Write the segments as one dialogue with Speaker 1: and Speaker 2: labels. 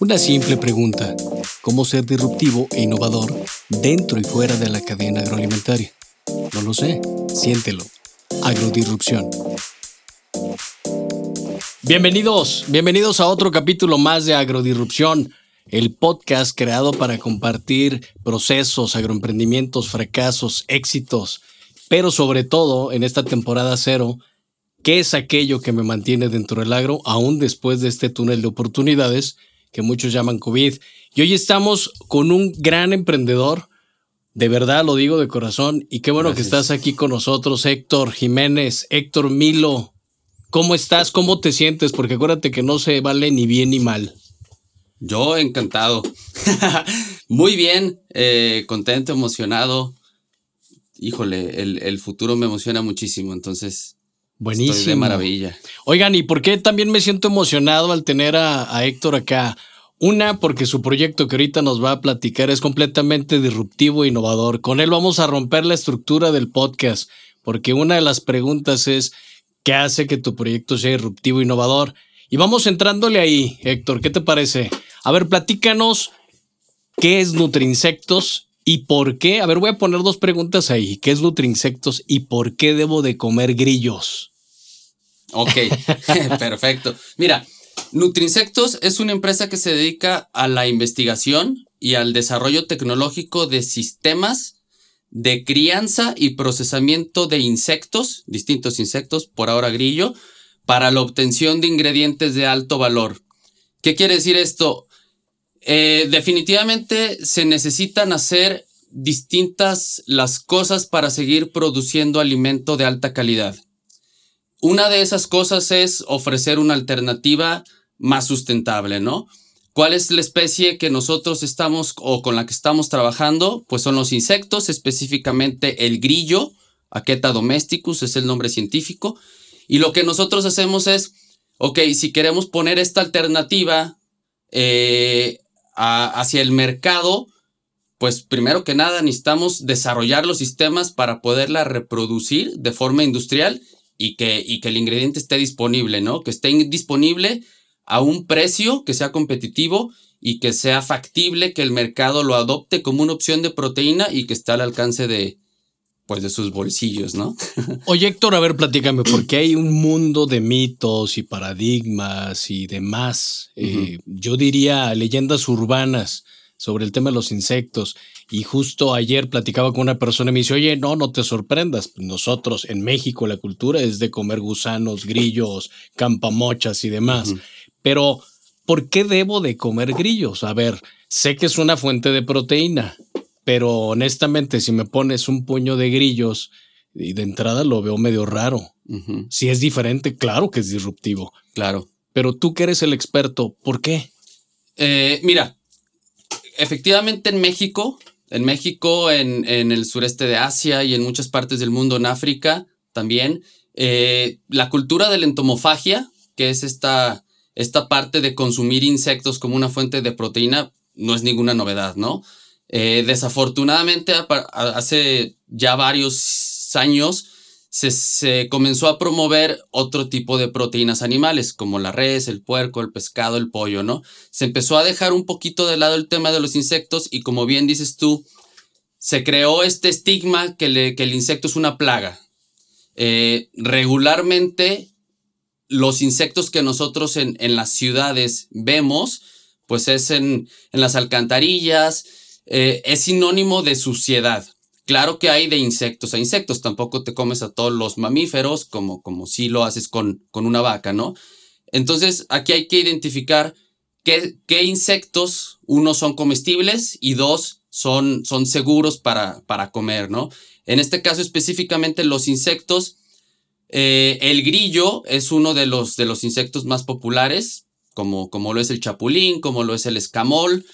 Speaker 1: Una simple pregunta. ¿Cómo ser disruptivo e innovador dentro y fuera de la cadena agroalimentaria? No lo sé. Siéntelo. Agrodisrupción. Bienvenidos, bienvenidos a otro capítulo más de Agrodisrupción, el podcast creado para compartir procesos, agroemprendimientos, fracasos, éxitos, pero sobre todo en esta temporada cero, ¿qué es aquello que me mantiene dentro del agro aún después de este túnel de oportunidades que muchos llaman COVID? Y hoy estamos con un gran emprendedor, de verdad lo digo de corazón, y qué bueno que estás aquí con nosotros, Héctor Jiménez, Héctor Milo. ¿Cómo estás? ¿Cómo te sientes? Porque acuérdate que no se vale ni bien ni mal.
Speaker 2: Yo encantado. Muy bien, eh, contento, emocionado. Híjole, el, futuro me emociona muchísimo, entonces. Buenísimo. Estoy de maravilla.
Speaker 1: Oigan, ¿y por qué también me siento emocionado al tener a, a Héctor acá? Una, porque su proyecto que ahorita nos va a platicar es completamente disruptivo e innovador. Con él vamos a romper la estructura del podcast, porque una de las preguntas es, ¿qué hace que tu proyecto sea disruptivo e innovador? Y vamos entrándole ahí, Héctor, ¿qué te parece? A ver, platícanos qué es Nutrinsectos y por qué. A ver, voy a poner dos preguntas ahí. ¿Qué es Nutrinsectos y por qué debo de comer grillos?
Speaker 2: Ok, perfecto. Mira, Nutrinsectos es una empresa que se dedica a la investigación y al desarrollo tecnológico de sistemas de crianza y procesamiento de insectos, distintos insectos, por ahora grillo, para la obtención de ingredientes de alto valor. ¿Qué quiere decir esto? Eh, definitivamente se necesitan hacer distintas las cosas para seguir produciendo alimento de alta calidad. Una de esas cosas es ofrecer una alternativa más sustentable, ¿no? ¿Cuál es la especie que nosotros estamos o con la que estamos trabajando? Pues son los insectos, específicamente el grillo, Aqueta domesticus es el nombre científico, y lo que nosotros hacemos es, ok, si queremos poner esta alternativa eh, hacia el mercado, pues primero que nada necesitamos desarrollar los sistemas para poderla reproducir de forma industrial y que, y que el ingrediente esté disponible, ¿no? Que esté disponible a un precio que sea competitivo y que sea factible que el mercado lo adopte como una opción de proteína y que esté al alcance de, pues de sus bolsillos, ¿no?
Speaker 1: Oye, Héctor, a ver, platícame, porque hay un mundo de mitos y paradigmas y demás, eh, yo diría leyendas urbanas sobre el tema de los insectos. Y justo ayer platicaba con una persona y me dice, oye, no, no te sorprendas, nosotros en México la cultura es de comer gusanos, grillos, campamochas y demás. Pero, ¿por qué debo de comer grillos? A ver, sé que es una fuente de proteína, pero honestamente, si me pones un puño de grillos y de entrada lo veo medio raro. Si es diferente, claro que es disruptivo.
Speaker 2: Claro.
Speaker 1: Pero tú que eres el experto, ¿por qué?
Speaker 2: Eh, mira, efectivamente en México, en México, en, el sureste de Asia y en muchas partes del mundo, en África también, eh, la cultura de la entomofagia, que es esta, esta parte de consumir insectos como una fuente de proteína, no es ninguna novedad, ¿no? Eh, desafortunadamente, hace ya varios años se, comenzó a promover otro tipo de proteínas animales, como la res, el puerco, el pescado, el pollo, ¿no? Se empezó a dejar un poquito de lado el tema de los insectos y como bien dices tú, se creó este estigma que, el insecto es una plaga. Eh, regularmente, los insectos que nosotros en, las ciudades vemos, pues es en, las alcantarillas, eh, es sinónimo de suciedad. Claro que hay de insectos a insectos, tampoco te comes a todos los mamíferos como, como si lo haces con, con una vaca, ¿no? Entonces aquí hay que identificar qué, qué insectos, uno son comestibles y dos son, son seguros para, para comer, ¿no? En este caso específicamente los insectos, eh, el grillo es uno de los, de los insectos más populares, como, como lo es el chapulín, como lo es el escamol.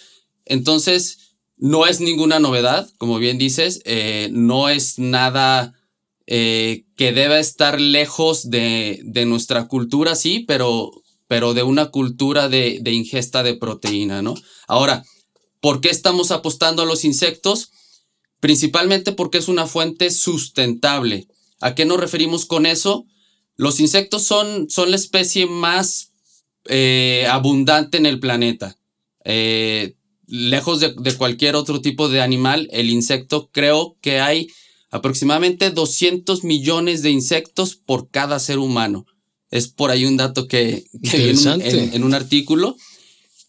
Speaker 2: Entonces, no es ninguna novedad, como bien dices, eh, no es nada eh, que deba estar lejos de, nuestra cultura, sí, pero, pero de una cultura de, de, ingesta de proteína, ¿no? Ahora, ¿por qué estamos apostando a los insectos? Principalmente porque es una fuente sustentable. ¿A qué nos referimos con eso? Los insectos son, son la especie más eh, abundante en el planeta. Eh, lejos de, cualquier otro tipo de animal, el insecto creo que hay aproximadamente 200 millones de insectos por cada ser humano. Es por ahí un dato que, que en, en, un artículo.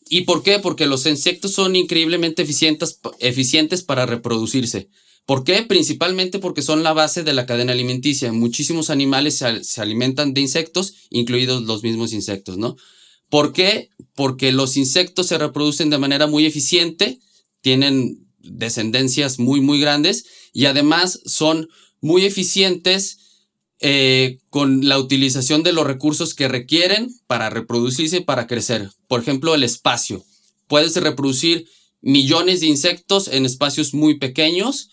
Speaker 2: ¿Y por qué? Porque los insectos son increíblemente eficientes, eficientes para reproducirse. ¿Por qué? Principalmente porque son la base de la cadena alimenticia. Muchísimos animales se, se alimentan de insectos, incluidos los mismos insectos, ¿no? ¿Por qué? Porque los insectos se reproducen de manera muy eficiente, tienen descendencias muy, muy grandes y además son muy eficientes eh, con la utilización de los recursos que requieren para reproducirse y para crecer. Por ejemplo, el espacio. Puedes reproducir millones de insectos en espacios muy pequeños,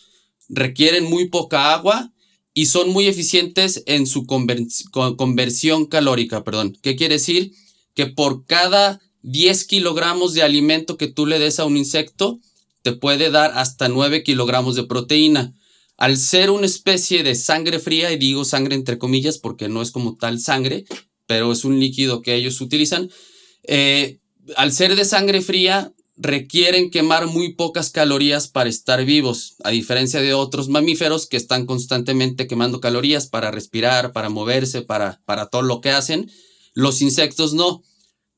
Speaker 2: requieren muy poca agua y son muy eficientes en su conversión calórica. Perdón. ¿Qué quiere decir? que por cada 10 kilogramos de alimento que tú le des a un insecto, te puede dar hasta 9 kilogramos de proteína. Al ser una especie de sangre fría, y digo sangre entre comillas porque no es como tal sangre, pero es un líquido que ellos utilizan, eh, al ser de sangre fría, requieren quemar muy pocas calorías para estar vivos, a diferencia de otros mamíferos que están constantemente quemando calorías para respirar, para moverse, para, para todo lo que hacen. Los insectos no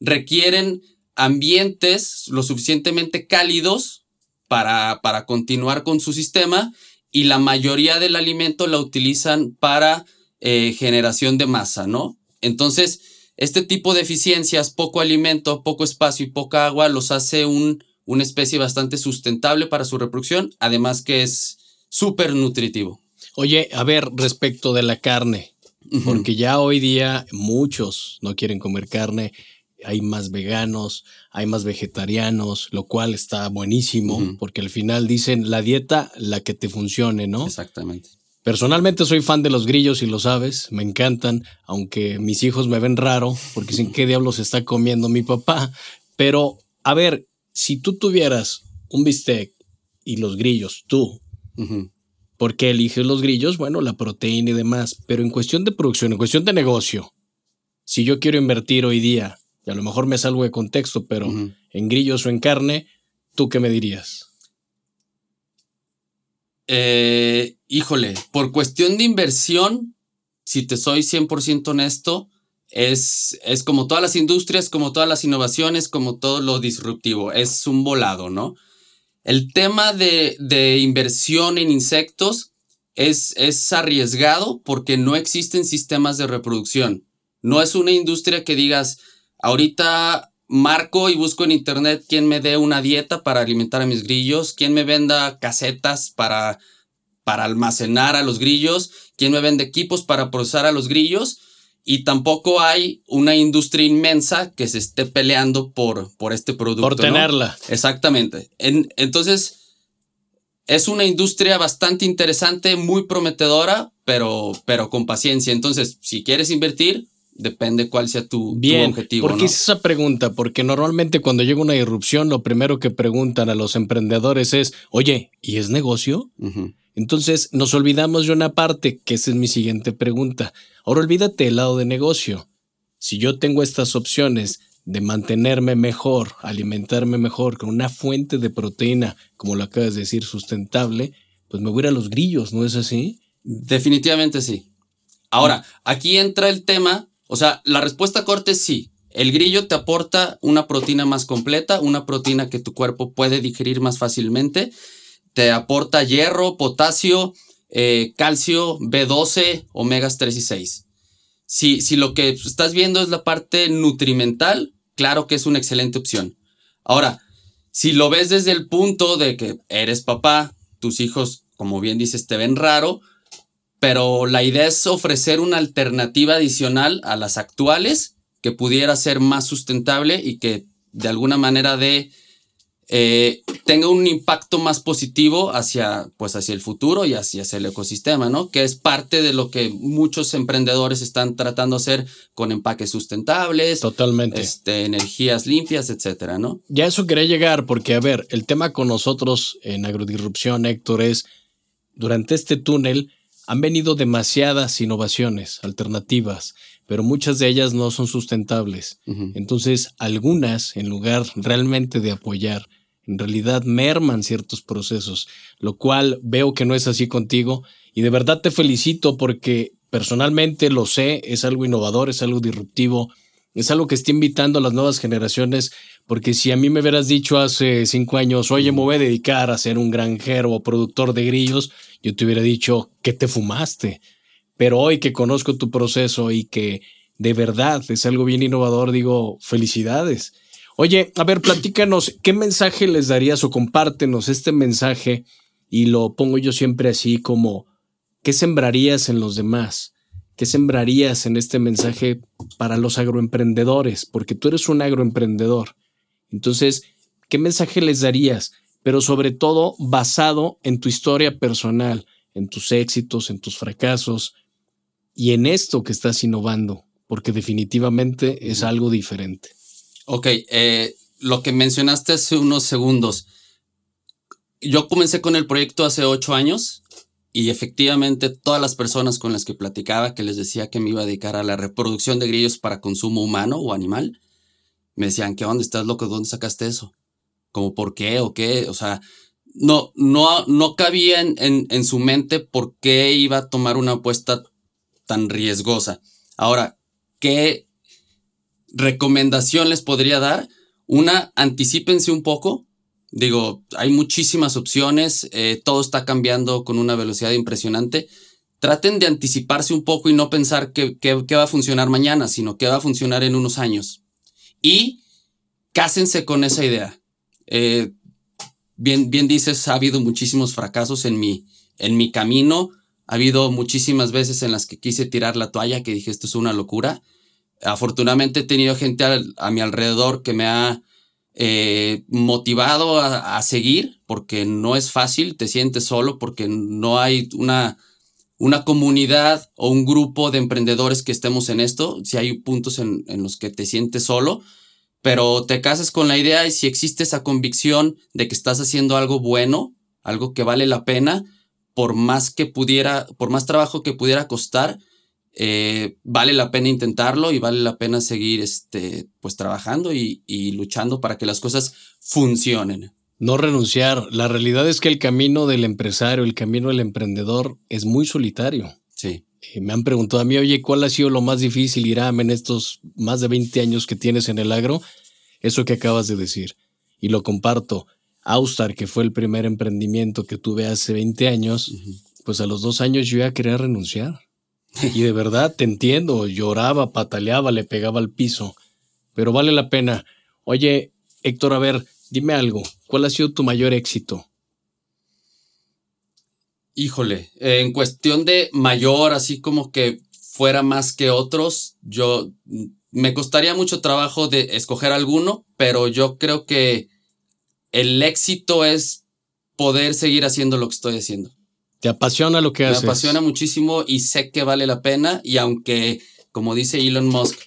Speaker 2: requieren ambientes lo suficientemente cálidos para, para continuar con su sistema y la mayoría del alimento la utilizan para eh, generación de masa, ¿no? Entonces, este tipo de eficiencias, poco alimento, poco espacio y poca agua, los hace un, una especie bastante sustentable para su reproducción, además que es súper nutritivo.
Speaker 1: Oye, a ver, respecto de la carne, porque ya hoy día muchos no quieren comer carne hay más veganos, hay más vegetarianos, lo cual está buenísimo, porque al final dicen la dieta, la que te funcione, ¿no?
Speaker 2: Exactamente.
Speaker 1: Personalmente soy fan de los grillos y lo sabes, me encantan, aunque mis hijos me ven raro, porque sin qué diablos está comiendo mi papá. Pero, a ver, si tú tuvieras un bistec y los grillos, tú, ¿por qué eliges los grillos? Bueno, la proteína y demás, pero en cuestión de producción, en cuestión de negocio, si yo quiero invertir hoy día y a lo mejor me salgo de contexto, pero en grillos o en carne, ¿tú qué me dirías?
Speaker 2: Eh, híjole, por cuestión de inversión, si te soy 100% honesto, es, es como todas las industrias, como todas las innovaciones, como todo lo disruptivo, es un volado, ¿no? El tema de, de inversión en insectos es, es arriesgado porque no existen sistemas de reproducción. No es una industria que digas, Ahorita marco y busco en internet quién me dé una dieta para alimentar a mis grillos, quién me venda casetas para, para almacenar a los grillos, quién me vende equipos para procesar a los grillos. Y tampoco hay una industria inmensa que se esté peleando por, por este producto.
Speaker 1: Por tenerla.
Speaker 2: Exactamente. entonces, es una industria bastante interesante, muy prometedora, pero, pero con paciencia. Entonces, si quieres invertir, Depende cuál sea tu, Bien, objetivo.
Speaker 1: ¿Por qué es esa pregunta? Porque normalmente cuando llega una irrupción, lo primero que preguntan a los emprendedores es, oye, ¿y es negocio? Entonces nos olvidamos de una parte, que esa es mi siguiente pregunta. Ahora olvídate el lado de negocio. Si yo tengo estas opciones de mantenerme mejor, alimentarme mejor con una fuente de proteína, como lo acabas de decir, sustentable, pues me voy a ir a los grillos, ¿no es así?
Speaker 2: Definitivamente sí. Ahora, aquí entra el tema o sea, la respuesta corta es sí. El grillo te aporta una proteína más completa, una proteína que tu cuerpo puede digerir más fácilmente. Te aporta hierro, potasio, eh, calcio, B12, omegas 3 y 6. Si, si lo que estás viendo es la parte nutrimental, claro que es una excelente opción. Ahora, si lo ves desde el punto de que eres papá, tus hijos, como bien dices, te ven raro, pero la idea es ofrecer una alternativa adicional a las actuales que pudiera ser más sustentable y que de alguna manera de, eh, tenga un impacto más positivo hacia, pues hacia el futuro y hacia, el ecosistema, ¿no? Que es parte de lo que muchos emprendedores están tratando de hacer con empaques sustentables.
Speaker 1: Totalmente.
Speaker 2: Este, energías limpias, etcétera, ¿no?
Speaker 1: Ya eso quería llegar porque, a ver, el tema con nosotros en Agrodisrupción, Héctor, es durante este túnel han venido demasiadas innovaciones, alternativas, pero muchas de ellas no son sustentables. Entonces, algunas, en lugar realmente de apoyar, en realidad merman ciertos procesos, lo cual veo que no es así contigo y de verdad te felicito porque personalmente lo sé, es algo innovador, es algo disruptivo, es algo que está invitando a las nuevas generaciones, porque si a mí me hubieras dicho hace cinco años, oye, me voy a dedicar a ser un granjero o productor de grillos, yo te hubiera dicho, ¿qué te fumaste? Pero hoy que conozco tu proceso y que de verdad es algo bien innovador, digo, felicidades. Oye, a ver, platícanos, ¿qué mensaje les darías o compártenos este mensaje? Y lo pongo yo siempre así como, ¿qué sembrarías en los demás? ¿Qué sembrarías en este mensaje para los agroemprendedores? Porque tú eres un agroemprendedor. Entonces, ¿qué mensaje les darías? Pero sobre todo basado en tu historia personal, en tus éxitos, en tus fracasos, y en esto que estás innovando, porque definitivamente es algo diferente.
Speaker 2: Ok, eh, lo que mencionaste hace unos segundos. Yo comencé con el proyecto hace ocho años y efectivamente todas las personas con las que platicaba, que les decía que me iba a dedicar a la reproducción de grillos para consumo humano o animal, me decían, ¿qué onda? ¿Estás loco? ¿Dónde sacaste eso? ¿Cómo por qué o qué? O sea, no, no, no cabía en, en, en su mente por qué iba a tomar una apuesta tan riesgosa. Ahora, ¿qué recomendación les podría dar? Una, anticipense un poco. Digo, hay muchísimas opciones, eh, todo está cambiando con una velocidad impresionante. Traten de anticiparse un poco y no pensar que, va a funcionar mañana, sino que va a funcionar en unos años. Y cásense con esa idea. Eh, bien, bien dices, ha habido muchísimos fracasos en mi, en mi camino ha habido muchísimas veces en las que quise tirar la toalla, que dije, esto es una locura. Afortunadamente he tenido gente a, mi alrededor que me ha eh, motivado a, seguir, porque no es fácil, te sientes solo, porque no hay una, una comunidad o un grupo de emprendedores que estemos en esto. Si hay puntos en, en los que te sientes solo, pero te casas con la idea y si existe esa convicción de que estás haciendo algo bueno, algo que vale la pena, por más que pudiera, por más trabajo que pudiera costar, eh, vale la pena intentarlo y vale la pena seguir este, pues trabajando y, luchando para que las cosas funcionen.
Speaker 1: No renunciar. La realidad es que el camino del empresario, el camino del emprendedor es muy solitario.
Speaker 2: Sí.
Speaker 1: Eh, me han preguntado a mí, oye, ¿cuál ha sido lo más difícil, Irán, en estos más de 20 años que tienes en el agro? Eso que acabas de decir. Y lo comparto. Austar, que fue el primer emprendimiento que tuve hace 20 años, pues a los dos años yo ya quería renunciar. Y de verdad te entiendo, lloraba, pataleaba, le pegaba al piso, pero vale la pena. Oye, Héctor, a ver, dime algo, ¿cuál ha sido tu mayor éxito?
Speaker 2: Híjole, en cuestión de mayor, así como que fuera más que otros, yo me costaría mucho trabajo de escoger alguno, pero yo creo que el éxito es poder seguir haciendo lo que estoy haciendo.
Speaker 1: ¿Te apasiona lo que haces?
Speaker 2: Me apasiona muchísimo y sé que vale la pena y aunque, como dice Elon Musk,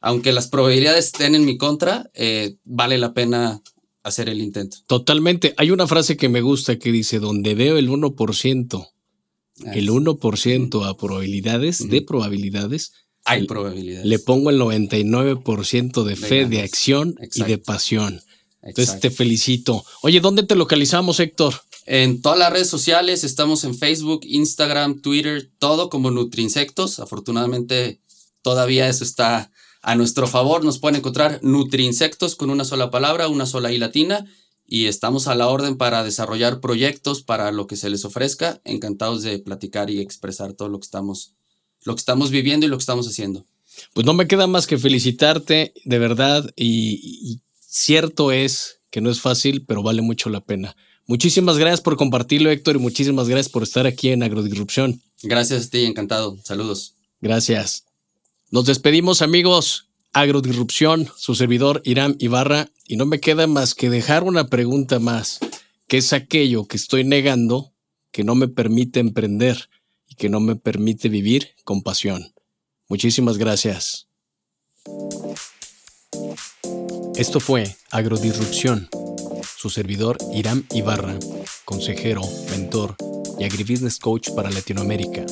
Speaker 2: aunque las probabilidades estén en mi contra, eh, vale la pena hacer el intento.
Speaker 1: Totalmente. Hay una frase que me gusta que dice, donde veo el 1%, el 1% a probabilidades, de probabilidades,
Speaker 2: hay probabilidades.
Speaker 1: Le pongo el 99% de fe, de, acción y de pasión. Entonces te felicito. Oye, ¿dónde te localizamos, Héctor?
Speaker 2: En todas las redes sociales, estamos en Facebook, Instagram, Twitter, todo como Nutrinsectos. Afortunadamente, todavía eso está a nuestro favor. Nos pueden encontrar Nutrinsectos con una sola palabra, una sola I latina. Y estamos a la orden para desarrollar proyectos para lo que se les ofrezca. Encantados de platicar y expresar todo lo que estamos, lo que estamos viviendo y lo que estamos haciendo.
Speaker 1: Pues no me queda más que felicitarte, de verdad, y Cierto es que no es fácil, pero vale mucho la pena. Muchísimas gracias por compartirlo, Héctor, y muchísimas gracias por estar aquí en Agrodisrupción.
Speaker 2: Gracias a ti, encantado. Saludos.
Speaker 1: Gracias. Nos despedimos, amigos. Agrodisrupción, su servidor Irán Ibarra, y no me queda más que dejar una pregunta más, ¿Qué es aquello que estoy negando que no me permite emprender y que no me permite vivir con pasión. Muchísimas gracias. Esto fue Agrodisrupción. Su servidor Irán Ibarra, consejero, mentor y agribusiness coach para Latinoamérica.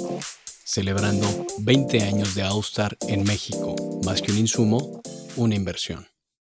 Speaker 1: Celebrando 20 años de Austar en México. Más que un insumo, una inversión.